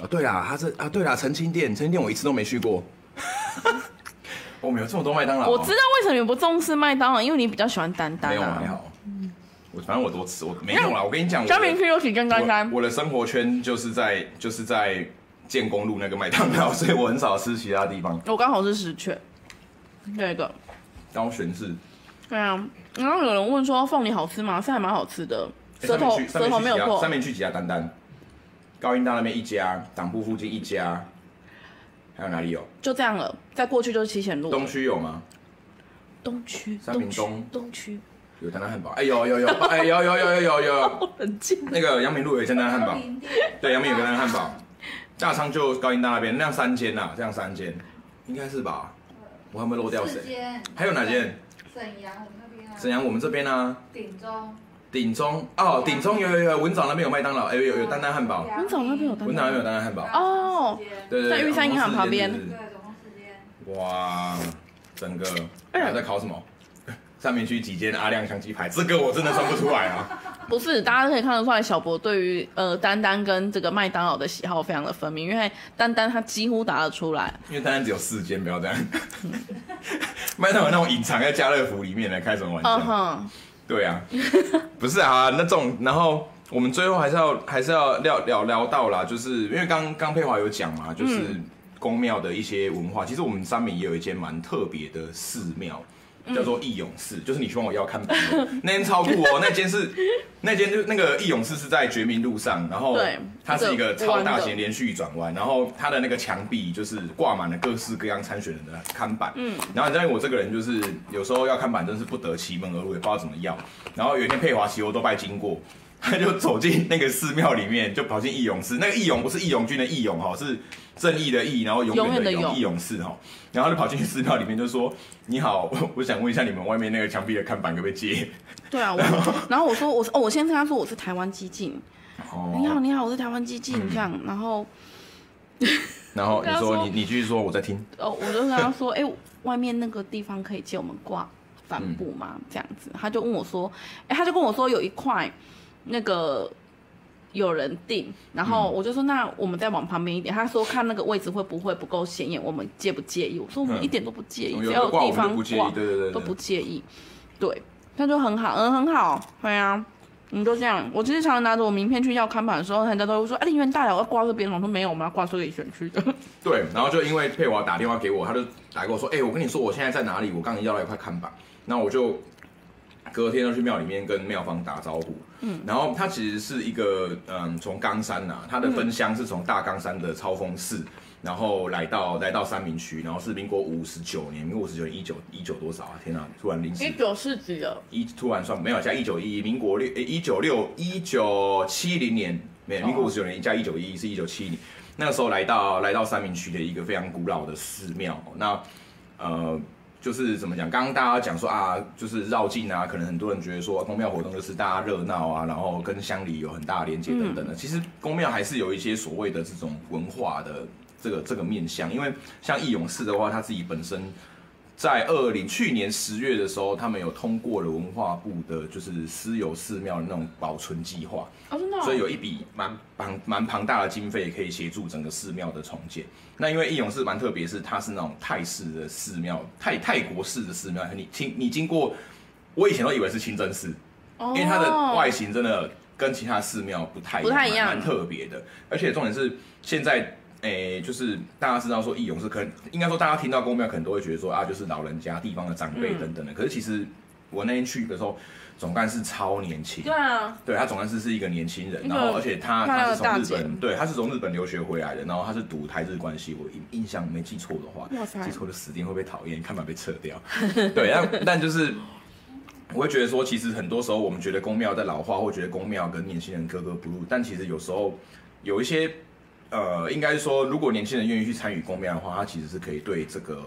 哦对啦，他是啊对啦，澄清店澄清店我一次都没去过。我们有这么多麦当劳，我知道为什么你不重视麦当劳，因为你比较喜欢丹丹。没有还好，我反正我多吃，我没用啦。我跟你讲，三民区有几间丹丹？我的生活圈就是在就是在建工路那个麦当劳，所以我很少吃其他地方。我刚好是十全，那个高悬是。对啊，然后有人问说凤梨好吃吗？是还蛮好吃的，舌头舌头没有破。三民区几家丹丹？高音大那边一家，党部附近一家。还有哪里有？就这样了，再过去就是七贤路。东区有吗？东区，三明东。东区有丹丹汉堡，哎有有有，哎有有有有有有。很近。那个阳明路有一间丹丹汉堡，对，阳明有个丹丹汉堡。大昌就高音大那边，那样三间呐，这样三间，应该是吧？我还没漏掉谁？还有哪间？沈阳我们那边啊。沈阳我们这边呢？鼎中。鼎中哦，鼎中有有有，文藻那边有麦当劳，哎有有丹丹汉堡。文藻那边有丹。文藻那边有丹丹汉堡。哦。对对，在玉山银行旁边。哇，整个还在考什么？三民区几间阿亮香鸡排？这个我真的算不出来啊。不是，大家都可以看得出来，小博对于呃丹丹跟这个麦当劳的喜好非常的分明，因为丹丹他几乎答得出来。因为丹丹只有四间，不要这样。麦当劳那种隐藏在家乐福里面来开什么玩笑？对啊，不是啊，那种，然后我们最后还是要还是要聊聊聊到啦，就是因为刚刚佩华有讲嘛，就是宫庙的一些文化，其实我们三明也有一间蛮特别的寺庙，叫做义勇寺，就是你去问我要看板的那间超酷哦，那间是那间就那个义勇寺是在绝命路上，然后它是一个超大型连续转弯，然后它的那个墙壁就是挂满了各式各样参选人的看板，嗯，然后你知道我这个人就是有时候要看板真是不得其门而入，也不知道怎么要，然后有一天佩华骑欧都拜经过。他就走进那个寺庙里面，就跑进义勇寺。那个义勇不是义勇军的义勇哈，是正义的义，然后永远的永义勇寺哈。然后他就跑进寺庙里面，就说：“你好，我想问一下你们外面那个墙壁的看板可不可以借？”对啊，然后，然后我说：“我说哦，我先跟他说我是台湾激进。哦”你好，你好，我是台湾激进。这样，然后，然后你说你你继续说，我在听。哦，我就跟他说：“哎，外面那个地方可以借我们挂帆布吗？”这样子，他就问我说：“哎，他就跟我说有一块。”那个有人订，然后我就说，那我们再往旁边一点。他说看那个位置会不会不够显眼，我们介不介意？我说我们一点都不介意，嗯、只要有地方挂，对对对，都不介意。对，他就很好，嗯，很好，对啊，你就这样。我其实常常拿着我名片去要看板的时候，人家都会说，哎、啊，林园大了，我要挂这边。我说没有，我们要挂这里选区的。对，然后就因为佩华打电话给我，他就打给我说，哎、欸，我跟你说我现在在哪里？我刚刚要了一块看板，那我就。隔天要去庙里面跟庙方打招呼，嗯，然后它其实是一个，嗯，从冈山呐、啊，它的分乡是从大冈山的超峰寺，然后来到来到三明区，然后是民国五十九年，民国五十九年一九一九多少啊？天哪，突然临时一九四几了，一突然算没有加一九一一，民国六一九六一九七零年没有，民国五十九年加一九一一是一九七零，那个时候来到来到三明区的一个非常古老的寺庙，那呃。就是怎么讲？刚刚大家讲说啊，就是绕境啊，可能很多人觉得说公庙活动就是大家热闹啊，然后跟乡里有很大的连接等等的。其实公庙还是有一些所谓的这种文化的这个这个面向，因为像义勇寺的话，他自己本身。在二零去年十月的时候，他们有通过了文化部的，就是私有寺庙的那种保存计划，哦，真的，所以有一笔蛮庞蛮庞大的经费可以协助整个寺庙的重建。那因为义勇寺蛮特别，是它是那种泰式的寺庙，泰泰国式的寺庙。你经你经过，我以前都以为是清真寺，因为它的外形真的跟其他寺庙不太不太一样，蛮特别的。而且重点是现在。诶、欸，就是大家知道说义勇是可能应该说大家听到宫庙可能都会觉得说啊，就是老人家、地方的长辈等等的。嗯、可是其实我那天去的时候，总干事超年轻。对啊，对他总干事是一个年轻人，然后而且他他是从日本，对，他是从日本留学回来的，然后他是读台日关系，我印印象没记错的话，记错的死定会被讨厌，看板被撤掉。对，但但就是我会觉得说，其实很多时候我们觉得宫庙在老化，或觉得宫庙跟年轻人格格不入，但其实有时候有一些。呃，应该是说，如果年轻人愿意去参与公庙的话，他其实是可以对这个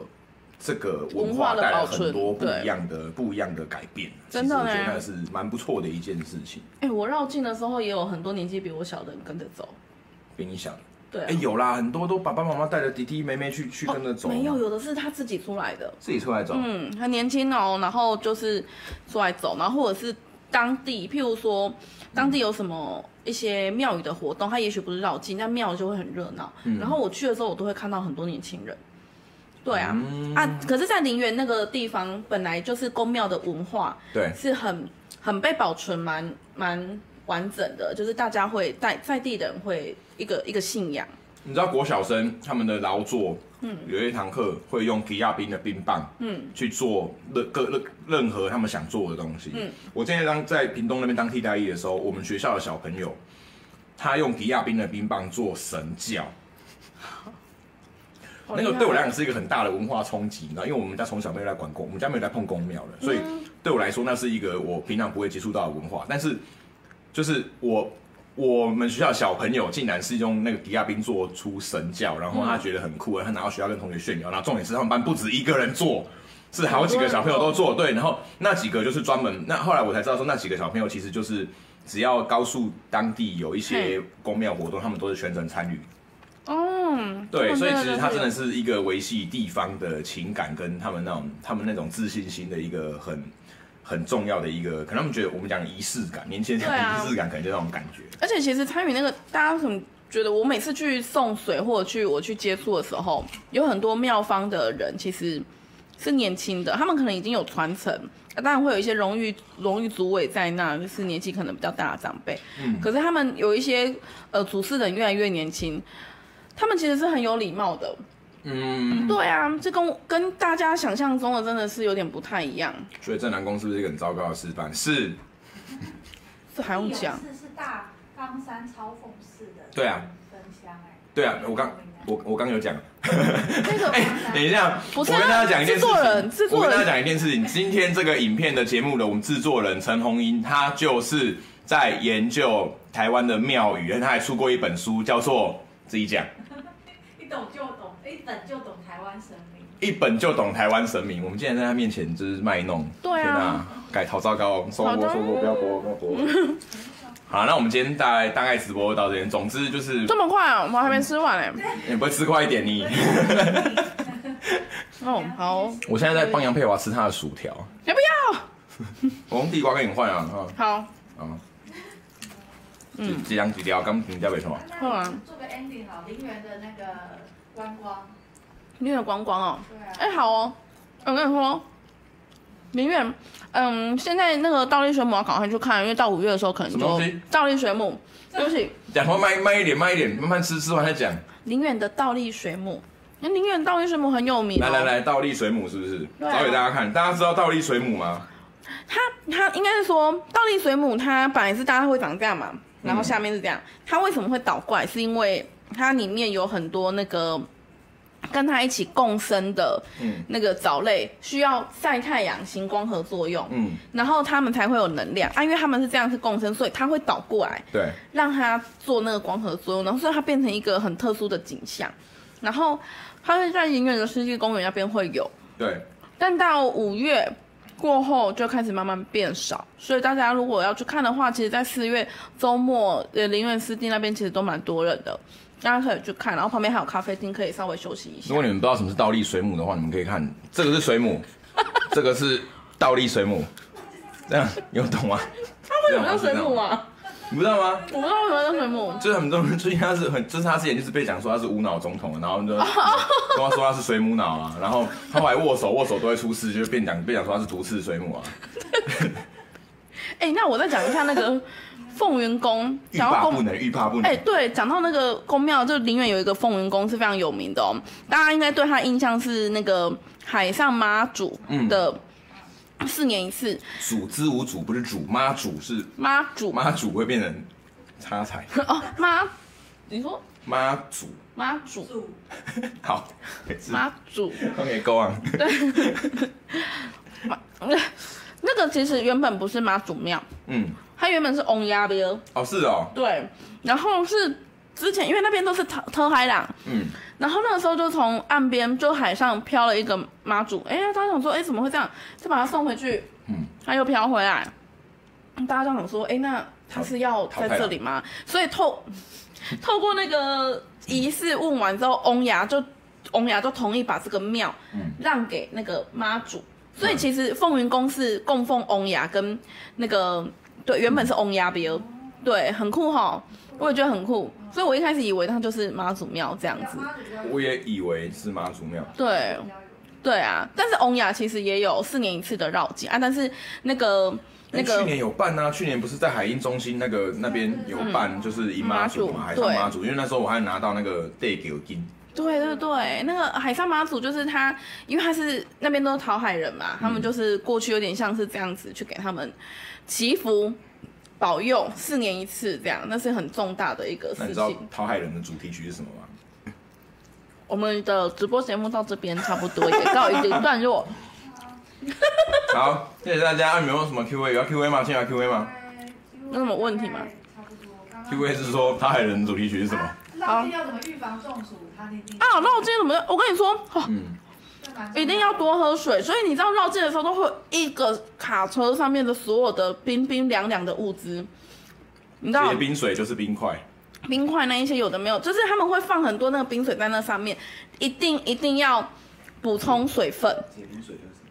这个文化带来很多不一样的不一样的改变。真的，我觉得那是蛮不错的一件事情。哎、欸，我绕境的时候也有很多年纪比我小的人跟着走，比你小的。对、啊，哎、欸，有啦，很多都爸爸妈妈带着弟弟妹妹去去跟着走、哦。没有，有的是他自己出来的，自己出来走。嗯，很年轻哦，然后就是出来走，然后或者是当地，譬如说当地有什么。一些庙宇的活动，它也许不是绕境，但庙就会很热闹。嗯、然后我去的时候，我都会看到很多年轻人。对啊，嗯、啊，可是，在陵园那个地方，本来就是宫庙的文化，对，是很很被保存蛮蛮完整的，就是大家会在在地的人会一个一个信仰。你知道国小生他们的劳作，嗯，有一堂课会用吉亚冰的冰棒，嗯，去做任各任任何他们想做的东西。嗯，我今天当在屏东那边当替代役的时候，我们学校的小朋友，他用吉亚冰的冰棒做神教，那个对我来讲是一个很大的文化冲击，你知道，因为我们家从小没有来管公，我们家没有来碰宫庙的，所以对我来说那是一个我平常不会接触到的文化，但是就是我。我们学校小朋友竟然是用那个迪亚宾做出神教，然后他觉得很酷，他拿到学校跟同学炫耀。然后重点是他们班不止一个人做，是好几个小朋友都做。对，然后那几个就是专门。那后来我才知道说，那几个小朋友其实就是只要高速当地有一些公庙活动，他们都是全程参与。哦，对，所以其实他真的是一个维系地方的情感跟他们那种他们那种自信心的一个很。很重要的一个，可能他们觉得我们讲仪式感，年轻人讲仪式感，可能就那种感觉。而且其实参与那个，大家可能觉得我每次去送水或者去我去接触的时候，有很多庙方的人其实是年轻的，他们可能已经有传承，当然会有一些荣誉荣誉主委在那，就是年纪可能比较大的长辈。嗯，可是他们有一些呃主事人越来越年轻，他们其实是很有礼貌的。嗯，对啊，这跟跟大家想象中的真的是有点不太一样。所以正南宫是不是一个很糟糕的示范？是，这还用讲？是是大冈山超讽式的。对啊。分香哎。对啊，我刚我我刚有讲。那个 哎，等一下，不是啊，我跟大家讲一件事情。制作人，制作人，我跟大家讲一件事情。今天这个影片的节目的我们制作人陈红英，他就是在研究台湾的庙宇，他还出过一本书，叫做自己讲。一懂就懂，一本就懂台湾神明。一本就懂台湾神明。我们竟然在他面前就是卖弄。对啊。改好糟糕哦！收播收播，不要播，不要播。好，那我们今天大概大概直播到这边。总之就是这么快啊，我们还没吃完嘞。你不会吃快一点你？哦，好。我现在在帮杨佩华吃他的薯条。要不要？我用地瓜跟你换啊！好。啊。嗯，几两几条？刚评价为什么？好啊。做个 ending 好，林园的那个观光。林园观光哦。对啊。哎，好哦。我跟你说，林远。嗯，现在那个倒立水母要赶快去看，因为到五月的时候可能就倒立水母。对不起，讲话慢慢一点，慢一点，慢慢吃，吃完再讲。林远的倒立水母，那林远倒立水母很有名，哦。来来来，倒立水母是不是？找给、啊、大家看，大家知道倒立水母吗？它它应该是说倒立水母，它本来是大家会长这样嘛，然后下面是这样。嗯、它为什么会倒过来？是因为它里面有很多那个。跟它一起共生的那个藻类需要晒太阳行光合作用，嗯，然后它们才会有能量。啊，因为它们是这样是共生，所以它会倒过来，对，让它做那个光合作用，然后所以它变成一个很特殊的景象，然后它会在林园的世纪公园那边会有，对，但到五月过后就开始慢慢变少，所以大家如果要去看的话，其实，在四月周末呃林园湿地那边其实都蛮多人的。大家可以去看，然后旁边还有咖啡厅，可以稍微休息一下。如果你们不知道什么是倒立水母的话，你们可以看这个是水母，这个是倒立水母，这样你有懂吗？它为什么叫水母啊？你不知道吗？我不知道为什么叫水母。就是很多人最近他是很，就是他之前就是被讲说他是无脑总统，然后 就跟他说他是水母脑啊，然后他后来握手握手都会出事，就是变讲被讲说他是毒刺水母啊。哎、欸，那我再讲一下那个。凤云宫，欲罢不能，欲罢不能。哎，对，讲到那个宫庙，就林园有一个凤云宫是非常有名的哦。大家应该对他印象是那个海上妈祖的四年一次。祖之无祖不是主妈祖是妈祖，妈祖会变成插彩 哦。妈，你说妈祖，妈祖，好，妈祖，OK，go on。对，那个其实原本不是妈祖庙，嗯。它原本是翁鸭庙哦，是哦，对，然后是之前因为那边都是特特海浪，嗯，然后那个时候就从岸边就海上飘了一个妈祖，哎，大家想说，哎，怎么会这样？就把他送回去，嗯，它又飘回来，大家就想说，哎，那他是要在这里吗？所以透 透过那个仪式问完之后，翁牙就翁牙就同意把这个庙让给那个妈祖，所以其实凤云宫是供奉翁牙跟那个。对，原本是翁鸭庙，对，很酷哈，我也觉得很酷，所以我一开始以为它就是妈祖庙这样子。我也以为是妈祖庙。对，对啊，但是翁雅其实也有四年一次的绕境啊，但是那个那个去年有办啊，去年不是在海音中心那个那边有办，就是迎妈祖嘛，海上妈祖，因为那时候我还拿到那个带给金。对对对，那个海上妈祖就是他，因为他是那边都是讨海人嘛，他们就是过去有点像是这样子去给他们。祈福、保佑，四年一次这样，那是很重大的一个事情。那你知道讨海人的主题曲是什么吗？我们的直播节目到这边差不多也告一个段落。好，谢谢大家。你们有什么 Q A？要 Q A 吗？现在要 Q A 吗？有什么问题吗？Q A 是说讨海人的主题曲是什么？绕境要怎么预防中暑？啊，绕境怎么？我跟你说，嗯。一定要多喝水，所以你知道绕境的时候都会有一个卡车上面的所有的冰冰凉凉的物资，你知道？冰水就是冰块，冰块那一些有的没有，就是他们会放很多那个冰水在那上面，一定一定要补充水分。结冰水就是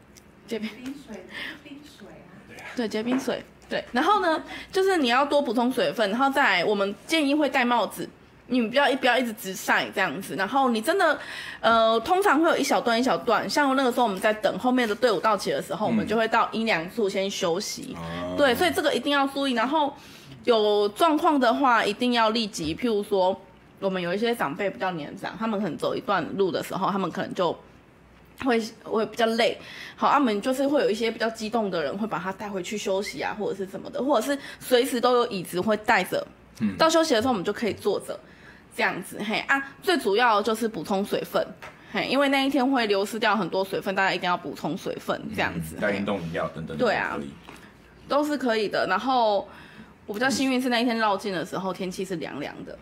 结冰冰水，冰水啊。对，结冰水，对。然后呢，就是你要多补充水分，然后再来我们建议会戴帽子。你们不要一不要一直直晒这样子，然后你真的，呃，通常会有一小段一小段，像那个时候我们在等后面的队伍到齐的时候，我们就会到阴凉处先休息。对，所以这个一定要注意。然后有状况的话，一定要立即，譬如说我们有一些长辈比较年长，他们可能走一段路的时候，他们可能就会会比较累。好，他们就是会有一些比较激动的人，会把他带回去休息啊，或者是什么的，或者是随时都有椅子会带着。嗯，到休息的时候我们就可以坐着，这样子。嘿啊，最主要就是补充水分。嘿，因为那一天会流失掉很多水分，大家一定要补充水分，这样子。带运动饮料等等。对啊，都是可以的。然后我比较幸运是那一天绕境的时候，天气是凉凉的。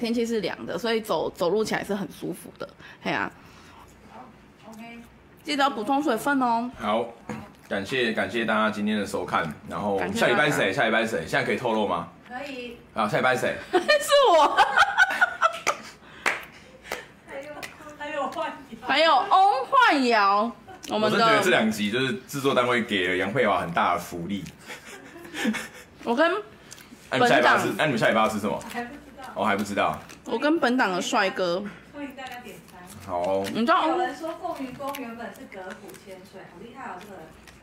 天气是凉的，所以走走路起来是很舒服的。嘿啊，好，OK，记得要补充水分哦。好，感谢感谢大家今天的收看。然后下礼拜谁？下礼拜谁？现在可以透露吗？可以。好，下礼拜谁？是我。还有翁幻瑶，我们的。我真觉得这两集就是制作单位给了杨佩华很大的福利。我跟本档是，那你们下礼拜是什么？还不知道。我还不知道。我跟本档的帅哥。欢迎大家点餐。好。你知道有人说凤云宫原本是隔府千岁，好厉害哦！这个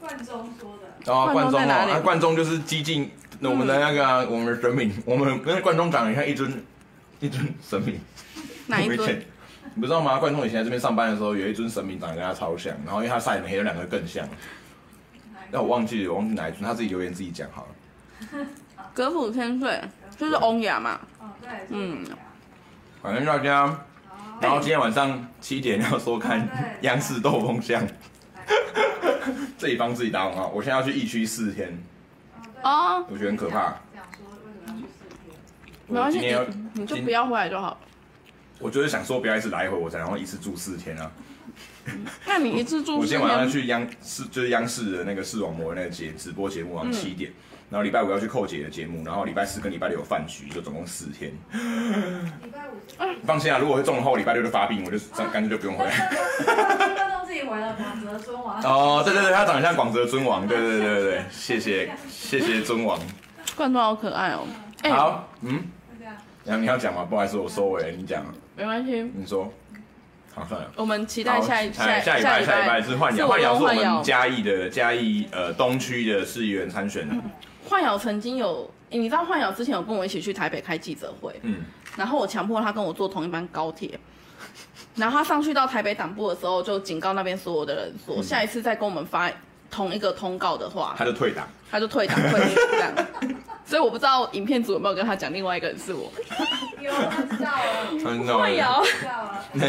冠中说的。哦，冠中哦，冠中就是激进我们的那个我们的神明，我们跟冠中长得像一尊一尊神明。哪一尊？你不知道吗？冠中以前在这边上班的时候，有一尊神明长得跟他超像，然后因为他晒很黑，有两个更像。那我忘记了，我忘记哪一尊，他自己留言自己讲好了。隔府千岁就是翁雅嘛。哦，对，嗯。反正大家，然后今天晚上七点要收看央视斗风向。自己帮自己打广告，我现在要去疫区四天。哦。我觉得很可怕。没关系，你就不要回来就好。我就是想说，不要一次来回，我才然后一次住四天啊。那你一次住四天？我今天晚上去央视，就是央视的那个视网膜那个节直播节目，晚上七点。然后礼拜五要去寇姐的节目，然后礼拜四跟礼拜六有饭局，就总共四天。礼拜五。放心啊，如果会中的话，礼拜六就发病，我就干脆就不用回来。冠中自己回了广泽尊王。哦，对对对，他长得像广泽尊王，对对对对对，谢谢谢谢尊王。冠中好可爱哦。好，嗯。然后你要讲吗？不好意思，我收尾，你讲。没关系，你说，好算了。我们期待下一下下礼拜下礼拜是幻瑶，幻瑶是我们嘉义的嘉义呃东区的市议员参选的。幻瑶曾经有，你知道幻瑶之前有跟我一起去台北开记者会，嗯，然后我强迫他跟我坐同一班高铁，然后他上去到台北党部的时候，就警告那边所有的人说，下一次再跟我们发同一个通告的话，他就退党，他就退党退这样。所以我不知道影片组有没有跟他讲，另外一个人是我。有，他知道了。焕瑶，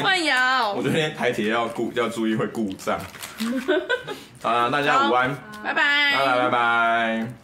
焕瑶。我觉得台铁要故要注意会故障。好了，大家午安，拜拜，拜拜拜拜。